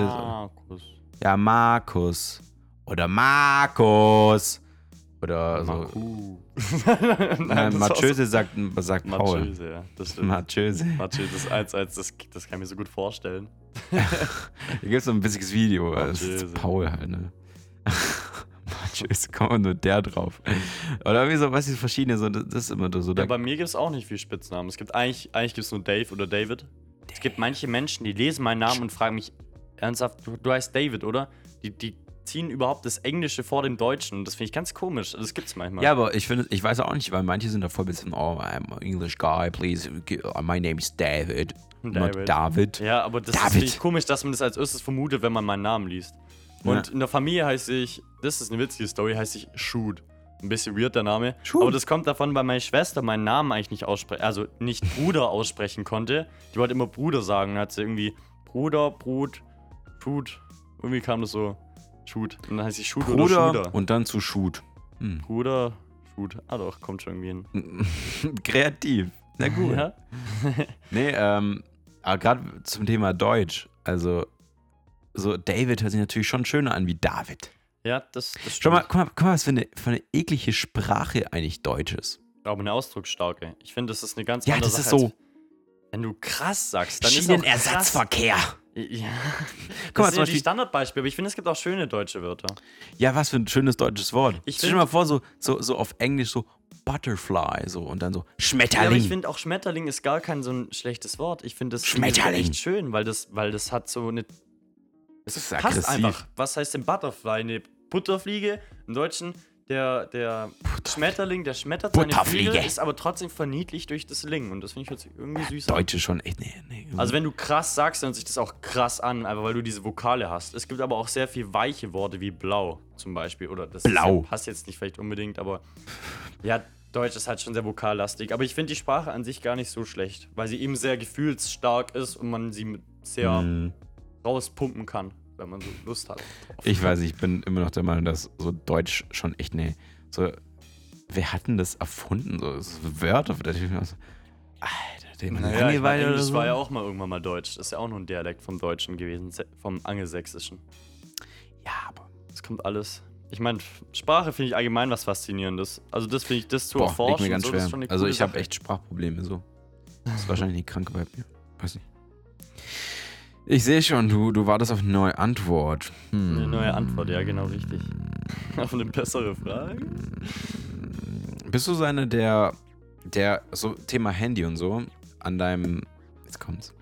Ja, Markus. Oder Markus. Oder so. Nein, das Matschöse sagt, sagt Paul. Matschöse, ja. Das stimmt. Matschöse. Matschöse, das 1 1 das, das kann ich mir so gut vorstellen. Hier gibt es so ein witziges Video. Das Matschöse. ist Paul halt, ne? Matschöse, kommt nur der drauf. Oder irgendwie so, was ist verschiedene, so, das ist immer so. Ja, bei mir gibt es auch nicht viel Spitznamen. Es gibt eigentlich, eigentlich gibt es nur Dave oder David. Es gibt manche Menschen, die lesen meinen Namen und fragen mich ernsthaft, du, du heißt David, oder? Die, die ziehen überhaupt das Englische vor dem Deutschen. Das finde ich ganz komisch. Das gibt es manchmal. ja, aber ich finde, ich weiß auch nicht, weil manche sind da voll ein bisschen, oh, I'm an English guy, please, gi- my name is David, not David. David. Ja, aber das David. ist finde ich komisch, dass man das als erstes vermutet, wenn man meinen Namen liest. Und Ja. in der Familie heiße ich, das ist eine witzige Story, heiße ich Shoot. Ein bisschen weird der Name. Shoot. Aber das kommt davon, weil meine Schwester meinen Namen eigentlich nicht aussprechen, also nicht Bruder aussprechen konnte. Die wollte immer Bruder sagen. Dann hat sie irgendwie Bruder, Brut, Shoot. Irgendwie kam das so. Shoot. Und dann heißt ich Shoot oder Bruder Shooter. und dann zu Shoot. Hm. Bruder, Shoot. Ah doch, kommt schon irgendwie hin. Kreativ. Na gut. Ja? Nee, ähm, aber gerade zum Thema Deutsch, also so David hört sich natürlich schon schöner an wie David. ja, das, das stimmt. Schau mal, guck mal, guck mal was für eine, für eine eklige Sprache eigentlich Deutsch ist. Aber eine ausdrucksstarke. Ich finde, das ist eine ganz Ja, andere das ist Sache. so. Wenn du krass sagst, dann ist auch krass. Ja. Guck mal, das zum sind ja die Beispiel- Standardbeispiele, aber ich finde, es gibt auch schöne deutsche Wörter. Ja, was für ein schönes deutsches Wort. Ich Stell dir mal vor, so, so, so auf Englisch so Butterfly so und dann so Ja, aber Schmetterling. ich finde auch Schmetterling ist gar kein so ein schlechtes Wort. Ich finde das Schmetterling. echt schön, weil das, weil das hat so eine. das ist Passt aggressiv. einfach. Was heißt denn Butterfly? Eine Butterfliege im Deutschen, der, der Schmetterling, der schmettert seine Butterfliege. Flügel, ist aber trotzdem verniedlicht durch das Lingen. Und das finde ich jetzt irgendwie süß. an. Deutsche schon echt, nee, nee. Also wenn du krass sagst, dann hört sich das auch krass an, einfach weil du diese Vokale hast. Es gibt aber auch sehr viel weiche Worte wie blau zum Beispiel. Oder das Blau. Ja- passt jetzt nicht vielleicht unbedingt, aber ja, Deutsch ist halt schon sehr vokallastig. Aber ich finde die Sprache an sich gar nicht so schlecht, weil sie eben sehr gefühlsstark ist und man sie sehr Hm, rauspumpen kann, wenn man so Lust hat. ich weiß nicht, ich bin immer noch der Meinung, dass so Deutsch schon echt, nee. So, wer hat denn das erfunden? So, so Wörter, da ich mir so, Alter, den Naja, Langeweile oder so. war ja auch mal irgendwann mal Deutsch. Das ist ja auch nur ein Dialekt vom Deutschen gewesen, se- vom Angelsächsischen. ja, aber Das kommt alles. Ich meine, Sprache finde ich allgemein was Faszinierendes. Also das finde ich, das zu boah, erforschen, mir ganz so, schwer. ist schon eine Also ich habe echt Sprachprobleme so. Das ist wahrscheinlich die Kranke bei mir. Weiß nicht. Ich sehe schon, du, du wartest auf eine neue Antwort. Hm. Eine neue Antwort, ja, genau richtig. Auf eine bessere Frage? Bist du so eine der, der, so Thema Handy und so, an deinem, jetzt kommt's,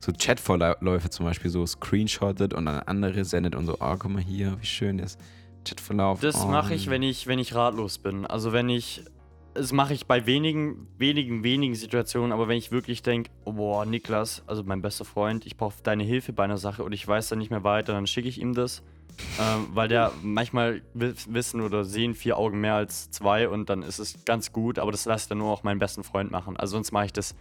so Chatverläufe zum Beispiel so screenshottet und an andere sendet und so, oh, guck mal hier, wie schön das Chatverlauf. Das oh. mache ich, wenn ich, wenn ich ratlos bin. Also wenn ich. Das mache ich bei wenigen, wenigen, wenigen Situationen, aber wenn ich wirklich denke, oh, boah, Niklas, also mein bester Freund, ich brauche deine Hilfe bei einer Sache und ich weiß dann nicht mehr weiter, dann schicke ich ihm das. Ähm, weil der manchmal wi- wissen oder sehen vier Augen mehr als zwei und dann ist es ganz gut, aber das lasse ich dann nur auch meinen besten Freund machen. Also sonst mache ich das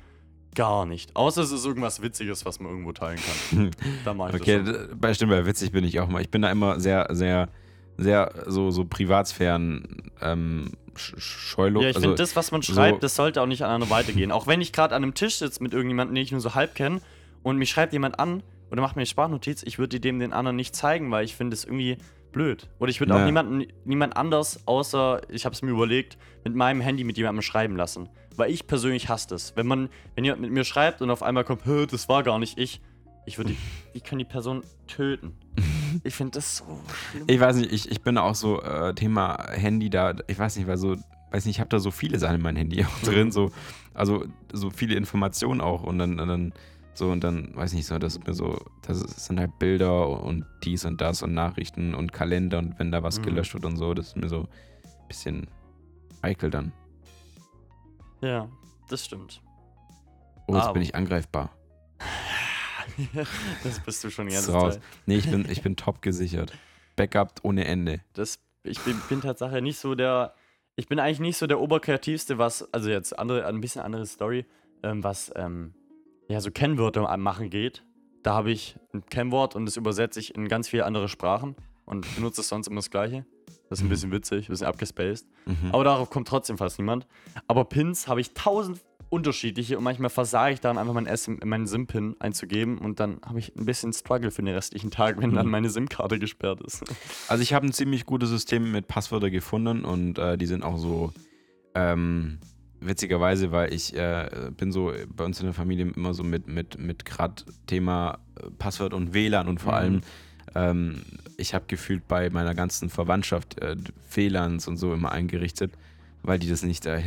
gar nicht. Außer es ist irgendwas Witziges, was man irgendwo teilen kann. dann mache ich Okay, das schon. bei stimmt, bei witzig bin ich auch mal. Ich bin da immer sehr, sehr, sehr so, so Privatsphären ähm, sch- scheulo. Ja, ich also, finde, das, was man so- schreibt, das sollte auch nicht an andere weitergehen. Auch wenn ich gerade an einem Tisch sitze mit irgendjemandem, den ich nur so halb kenne, und mich schreibt jemand an oder macht mir eine Sprachnotiz, ich würde die dem den anderen nicht zeigen, weil ich finde es irgendwie blöd. Oder ich würde auch Ja. niemanden, niemand anders, außer ich habe es mir überlegt, mit meinem Handy mit jemandem schreiben lassen. Weil ich persönlich hasse das. Wenn man, wenn jemand mit mir schreibt und auf einmal kommt, "Hä, das war gar nicht ich, ich würde, die- ich kann die Person töten. Ich finde das so schlimm. Ich weiß nicht, ich, ich bin auch so äh, Thema Handy da, ich weiß nicht, weil so, weiß nicht, ich habe da so viele Sachen in meinem Handy auch drin, so, also so viele Informationen auch und dann, und dann so und dann, weiß nicht, so, das ist mir so, das sind halt Bilder und dies und das und Nachrichten und Kalender und wenn da was Mhm. gelöscht wird und so, das ist mir so ein bisschen eikel dann. Ja, das stimmt. Oh, jetzt Aber- bin ich angreifbar. das bist du schon ganze raus. Nee, ich bin, ich bin top gesichert. Backup ohne Ende. Das, ich bin, bin Tatsache nicht so der. Ich bin eigentlich nicht so der Oberkreativste, was, also jetzt andere, ein bisschen andere Story, ähm, was ähm, ja so Kennwörter machen geht. Da habe ich ein Kennwort und das übersetze ich in ganz viele andere Sprachen und benutze es sonst immer das Gleiche. Das ist ein bisschen witzig, ein bisschen abgespaced. Mhm. Aber darauf kommt trotzdem fast niemand. Aber Pins habe ich tausend unterschiedliche und manchmal versage ich dann einfach mein SM, meinen SIM-Pin einzugeben und dann habe ich ein bisschen Struggle für den restlichen Tag, wenn dann Mhm. meine SIM-Karte gesperrt ist. Also ich habe ein ziemlich gutes System mit Passwörter gefunden und äh, die sind auch so ähm, witzigerweise, weil ich äh, bin so bei uns in der Familie immer so mit, mit, mit gerade Thema äh, Passwort und WLAN und vor Mhm. allem ähm, ich habe gefühlt bei meiner ganzen Verwandtschaft äh, WLANs und so immer eingerichtet, weil die das nicht äh,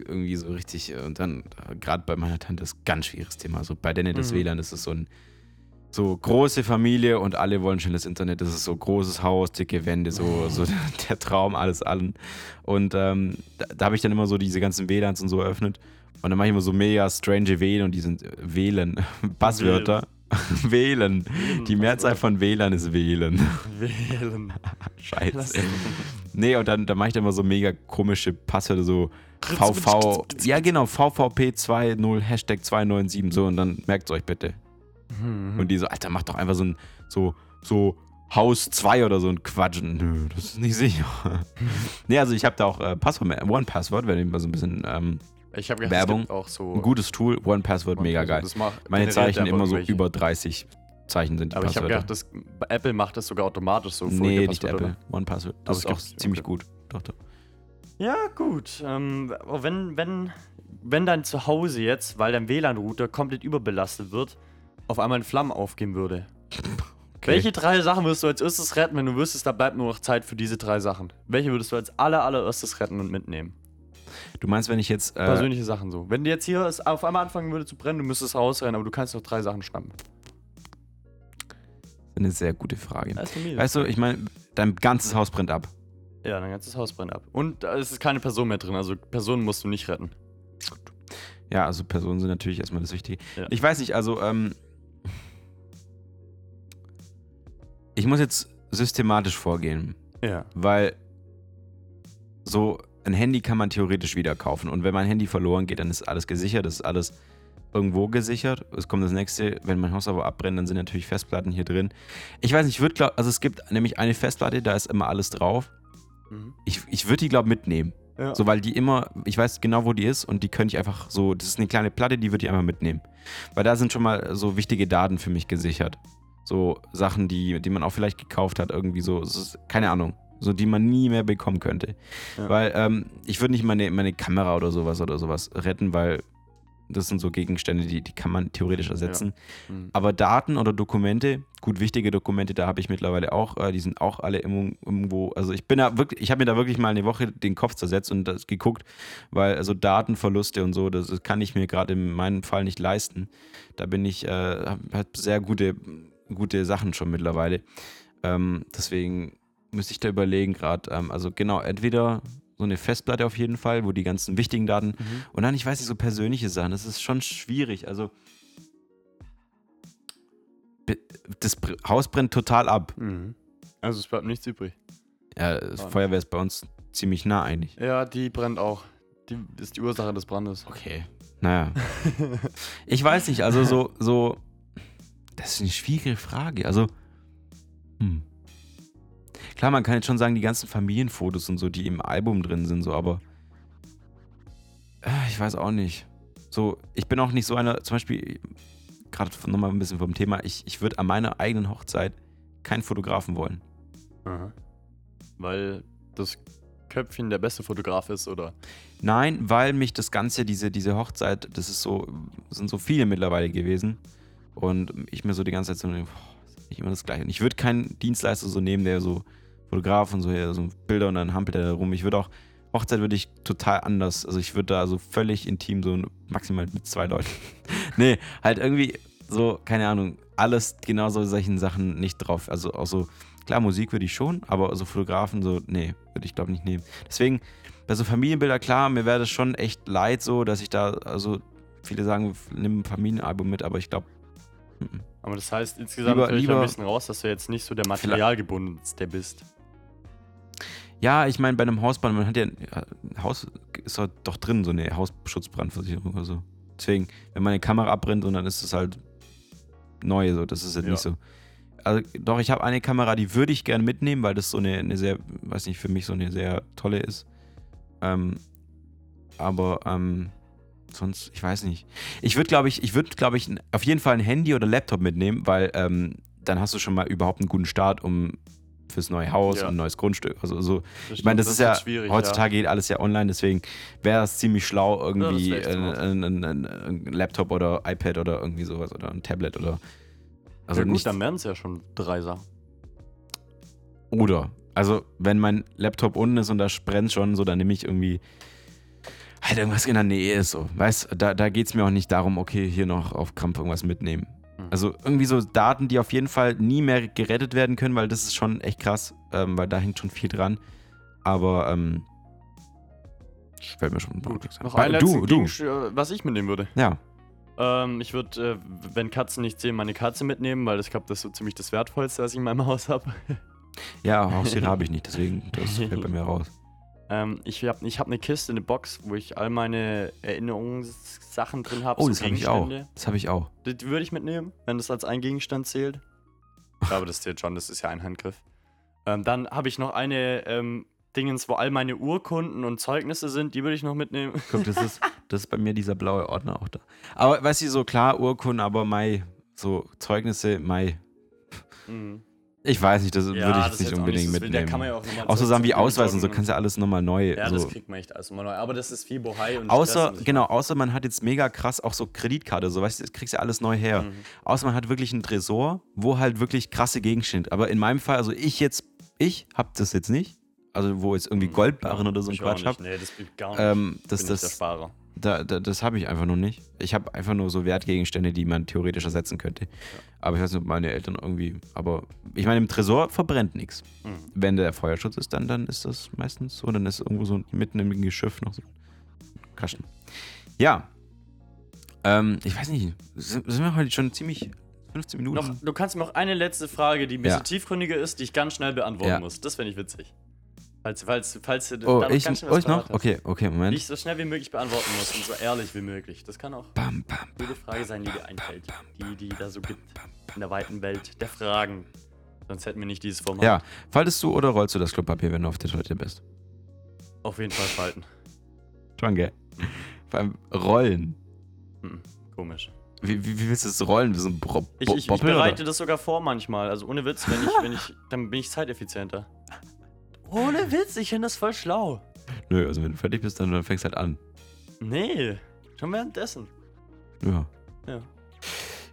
irgendwie so richtig äh, und dann gerade bei meiner Tante ist ganz schwieriges Thema. So bei denen das Mhm. WLAN, das ist so ein so große Familie und alle wollen schnelles Internet. Das ist so großes Haus, dicke Wände, so, so der Traum, alles allen. Und ähm, da, da habe ich dann immer so diese ganzen WLANs und so eröffnet. Und dann mache ich immer so mega strange Wählen und die sind äh, Wählen. Passwörter. Wählen. Die Mehrzahl von WLAN ist Wählen. Wählen. Scheiße. Nee, und dann, dann mache ich da immer so mega komische Passwörter, so VV. Ja, genau, VVP20 Hashtag 297. So, und dann merkt es euch bitte. Mhm. Und die so, Alter, mach doch einfach so ein, so, so Haus 2 oder so ein Quatsch. Nö, das ist nicht sicher. nee, also ich habe da auch äh, Passwort, One Password, wenn ich mal so ein bisschen ähm, Ich habe gedacht, Werbung. auch so. ein gutes Tool. One Password, mega geil. Das macht- Meine Zeichen immer so über 30 Zeichen sind die Aber ich habe Passwörter. gedacht, das, Apple macht das sogar automatisch so. nee, nicht Passwörter. Apple. One Password. Das Das ist auch ziemlich okay. gut. Doch, doch. Ja, gut. Ähm, aber wenn, wenn, wenn dein Zuhause jetzt, weil dein WLAN-Router komplett überbelastet wird, auf einmal in Flammen aufgehen würde. Okay. Welche drei Sachen würdest du als erstes retten, wenn du wüsstest, da bleibt nur noch Zeit für diese drei Sachen? Welche würdest du als aller, allererstes retten und mitnehmen? Du meinst, wenn ich jetzt. Äh, Persönliche Sachen so. Wenn dir jetzt hier es auf einmal anfangen würde zu brennen, du müsstest rausrennen, aber du kannst noch drei Sachen schnappen. eine sehr gute Frage. Weißt du, ich meine, dein ganzes Haus brennt ab. Ja, dein ganzes Haus brennt ab. Und da ist keine Person mehr drin, also Personen musst du nicht retten. Ja, also Personen sind natürlich erstmal das Wichtige. Ja. Ich weiß nicht, also ähm, ich muss jetzt systematisch vorgehen, Ja. weil so ein Handy kann man theoretisch wieder kaufen und wenn mein Handy verloren geht, dann ist alles gesichert, das ist alles irgendwo gesichert. Es kommt das nächste, wenn mein Haus aber abbrennt, dann sind natürlich Festplatten hier drin. Ich weiß nicht, ich würde glaube, also es gibt nämlich eine Festplatte, da ist immer alles drauf. Mhm. Ich, ich würde die glaube mitnehmen. Ja. So, weil die immer, ich weiß genau, wo die ist und die könnte ich einfach so, das ist eine kleine Platte, die würde ich einfach mitnehmen. Weil da sind schon mal so wichtige Daten für mich gesichert. So Sachen, die, die man auch vielleicht gekauft hat, irgendwie so, keine Ahnung, so die man nie mehr bekommen könnte. Ja. Weil ähm, ich würde nicht meine, meine Kamera oder sowas oder sowas retten, weil das sind so Gegenstände, die, die kann man theoretisch ersetzen. Mhm. Aber Daten oder Dokumente, gut wichtige Dokumente, da habe ich mittlerweile auch, äh, die sind auch alle irgendwo, also ich bin da wirklich, ich habe mir da wirklich mal eine Woche den Kopf zersetzt und das geguckt, weil also Datenverluste und so, das, das kann ich mir gerade in meinem Fall nicht leisten. Da bin ich, äh, habe hab sehr gute, gute Sachen schon mittlerweile. Ähm, deswegen müsste ich da überlegen gerade, ähm, also genau, entweder so eine Festplatte auf jeden Fall, wo die ganzen wichtigen Daten Mhm. und dann, ich weiß nicht, so persönliche Sachen, das ist schon schwierig. Also, das Haus brennt total ab. Mhm. Also es bleibt nichts übrig. Ja, das Ah. Feuerwehr ist bei uns ziemlich nah eigentlich. Ja, die brennt auch. Die ist die Ursache des Brandes. Okay. Naja. ich weiß nicht, also so, so, das ist eine schwierige Frage. Also, hm. Klar, man kann jetzt schon sagen, die ganzen Familienfotos und so, die im Album drin sind, so, aber äh, ich weiß auch nicht. So, ich bin auch nicht so einer, zum Beispiel, gerade nochmal ein bisschen vom Thema, ich, ich würde an meiner eigenen Hochzeit keinen Fotografen wollen. Aha. Weil das Köpfchen der beste Fotograf ist, oder? Nein, weil mich das Ganze, diese, diese Hochzeit, das ist so, sind so viele mittlerweile gewesen. Und ich mir so die ganze Zeit so, ist nicht immer das Gleiche. Und ich würde keinen Dienstleister so nehmen, der so Fotograf und so, ja, so Bilder und dann hampelt er da rum. Ich würde auch, Hochzeit würde ich total anders. Also ich würde da so völlig intim, so maximal mit zwei Leuten. nee, halt irgendwie so, keine Ahnung, alles genau so solchen Sachen nicht drauf. Also auch so, klar, Musik würde ich schon, aber so Fotografen, so, nee, würde ich glaube nicht nehmen. Deswegen, bei so Familienbilder, klar, mir wäre das schon echt leid so, dass ich da, also viele sagen, nimm ein Familienalbum mit, aber ich glaube, Aber das heißt, insgesamt Lieber- lieber- ein bisschen raus, dass du jetzt nicht so der materialgebundenste bist. ja, ich meine, bei einem Hausbrand, man hat ja, ein Haus ist halt doch drin, so eine Hausschutzbrandversicherung oder so. Deswegen, wenn meine Kamera abbrennt und dann ist es halt neu, so, das ist jetzt Ja. nicht so. Also, doch, ich habe eine Kamera, die würde ich gerne mitnehmen, weil das so eine, eine sehr, weiß nicht, für mich so eine sehr tolle ist. Ähm, aber, ähm, sonst, ich weiß nicht. Ich würde, glaube ich, ich würde, glaube ich, auf jeden Fall ein Handy oder Laptop mitnehmen, weil ähm, dann hast du schon mal überhaupt einen guten Start, um fürs neue Haus Ja. und ein neues Grundstück. Also so, Das ich meine, das, stimmt, ist ja schwierig, heutzutage geht alles ja online, deswegen wäre es ziemlich schlau, irgendwie Ja, das ein, ein, ein, ein Laptop oder iPad oder irgendwie sowas oder ein Tablet oder. Ja. Also ja, gut, nicht, dann wären es ja schon drei Sachen. oder. Also, wenn mein Laptop unten ist und da brennt schon, so, dann nehme ich irgendwie halt irgendwas in der Nähe ist. So. Weißt da, da geht es mir auch nicht darum, okay, hier noch auf Krampf irgendwas mitnehmen. Mhm. Also irgendwie so Daten, die auf jeden Fall nie mehr gerettet werden können, weil das ist schon echt krass, ähm, weil da hängt schon viel dran. Aber ähm, fällt mir schon Gut, noch ein du, du. Äh, was ich mitnehmen würde. Ja. Ähm, ich würde, äh, wenn Katzen nicht sehen, meine Katze mitnehmen, weil ich glaube, das ist so ziemlich das Wertvollste, was ich in meinem Haus habe. Ja, Haustiere habe ich nicht, deswegen das fällt bei mir raus. Ähm, ich habe ich hab eine Kiste, eine Box, wo ich all meine Erinnerungssachen drin habe. Oh, das habe ich auch. Das habe ich auch. Die, die würde ich mitnehmen, wenn das als ein Gegenstand zählt. Ja, aber das zählt schon, das ist ja ein Handgriff. Ähm, dann habe ich noch eine ähm, Dingens, wo all meine Urkunden und Zeugnisse sind, die würde ich noch mitnehmen. Guck, das ist, das ist bei mir dieser blaue Ordner auch da. Aber weißt du, so klar, Urkunden, aber Mai, so Zeugnisse, Mai. Mhm. Ich weiß nicht, das würde ich das nicht unbedingt so- mitnehmen. Kann man ja auch nochmal auch so Sachen wie Ausweis und so kannst du alles nochmal neu. Ja, so. das kriegt man echt alles immer neu. Aber das ist viel Bohai und Außer, genau, außer man hat jetzt mega krass auch so Kreditkarte, so weißt du, das kriegst du alles neu her. Mhm. Außer man hat wirklich einen Tresor, wo halt wirklich krasse Gegenstände. Aber in meinem Fall, also ich jetzt, ich hab das jetzt nicht. Also wo jetzt irgendwie Goldbarren oder so ein Quatsch nicht. hab. Nee, das blieb gar nicht. Ähm, das, Bin nicht der das, Sparer. Da, da, das habe ich einfach nur nicht. Ich habe einfach nur so Wertgegenstände, die man theoretisch ersetzen könnte. Aber ich weiß nicht, ob meine Eltern irgendwie. Aber ich meine, im Tresor verbrennt nichts. Mhm. Wenn der Feuerschutz ist, dann, dann ist das meistens so. Dann ist irgendwo so mitten im Geschiff noch so ein Kasten. Ja. Ähm, ich weiß nicht. Sind, sind wir heute schon ziemlich 15 Minuten? Noch, du kannst mir noch eine letzte Frage, die ein bisschen Ja. tiefgründiger ist, die ich ganz schnell beantworten Ja. muss. Das fände ich witzig. Falls, falls, falls du oh, ich, ganz schnell oh, ich noch? Okay, okay, Moment. ich so schnell wie möglich beantworten muss und so ehrlich wie möglich. Das kann auch Bam, bam, jede Frage sein, die dir einfällt. Die, die da so gibt. In der weiten Welt der Fragen. Sonst hätten wir nicht dieses Format. Ja, faltest du oder rollst du das Klopapier, wenn du auf der Toilette bist? Auf jeden Fall falten. Schon, gell? Vor allem rollen. Hm, komisch. Wie, wie, wie willst du das rollen? Wie so ein Ich, Bo ich, ich Boppel, bereite oder? das sogar vor manchmal. Also ohne Witz, wenn ich, wenn ich, dann bin ich zeiteffizienter. Ohne Witz, ich finde das voll schlau. Nö, also wenn du fertig bist, dann, dann fängst du halt an. Nee, schon währenddessen. Ja. Ja.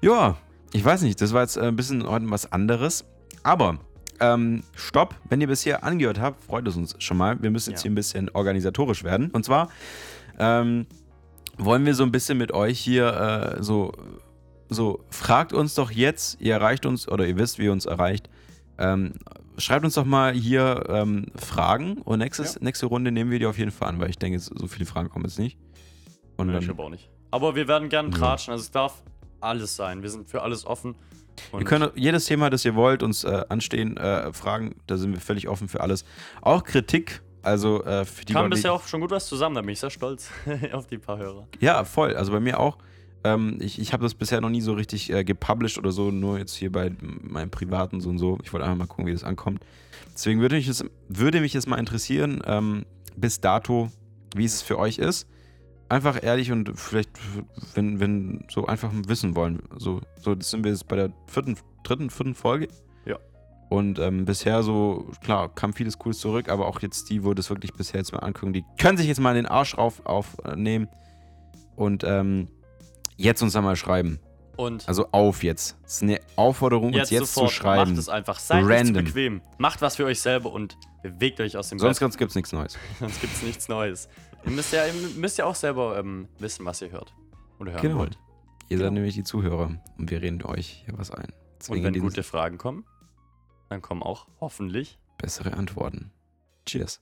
Ja, ich weiß nicht, das war jetzt äh, ein bisschen heute was anderes. Aber, ähm, stopp, wenn ihr bis hier angehört habt, freut es uns schon mal. Wir müssen jetzt Ja. hier ein bisschen organisatorisch werden. Und zwar ähm, wollen wir so ein bisschen mit euch hier äh, so, so, fragt uns doch jetzt, ihr erreicht uns oder ihr wisst, wie ihr uns erreicht. Ähm, schreibt uns doch mal hier ähm, Fragen und nächstes, nächste Runde nehmen wir die auf jeden Fall an, weil ich denke, so viele Fragen kommen jetzt nicht. Und Nee, dann, ich aber auch nicht. Aber wir werden gern Ja. tratschen. Also es darf alles sein. Wir sind für alles offen. Und Ihr könnt jedes Thema, das ihr wollt, uns äh, anstehen, äh, fragen. Da sind wir völlig offen für alles. Auch Kritik. Also äh, für die kam bisher auch schon gut was zusammen. Da bin ich sehr stolz auf die paar Hörer. Ja, voll. Also bei mir auch. Ähm, ich ich habe das bisher noch nie so richtig äh, gepublished oder so, nur jetzt hier bei meinem privaten so und so. Ich wollte einfach mal gucken, wie das ankommt. Deswegen würde mich das, würde mich das mal interessieren, ähm, bis dato, wie es für euch ist. Einfach ehrlich und vielleicht, wenn, wenn so einfach wissen wollen. So, so das sind wir jetzt bei der vierten, dritten, vierten Folge. Ja. Und ähm, bisher so, klar, kam vieles Cooles zurück, aber auch jetzt die, wo das wirklich bisher jetzt mal angucken, die können sich jetzt mal den Arsch auf, aufnehmen und ähm, jetzt uns dann mal schreiben. Und Also auf jetzt. Das ist eine Aufforderung, uns jetzt sofort zu schreiben. macht es einfach. Seid Random. bequem. Macht was für euch selber und bewegt euch aus dem Sonst, sonst gibt es nichts Neues. Sonst gibt es nichts Neues. Ihr müsst ja, ihr müsst ja auch selber ähm, wissen, was ihr hört. Oder hören Genau. wollt. Ihr Genau. seid nämlich die Zuhörer und wir reden euch hier was ein. Und Deswegen wenn diese gute Fragen kommen, dann kommen auch hoffentlich bessere Antworten. Cheers.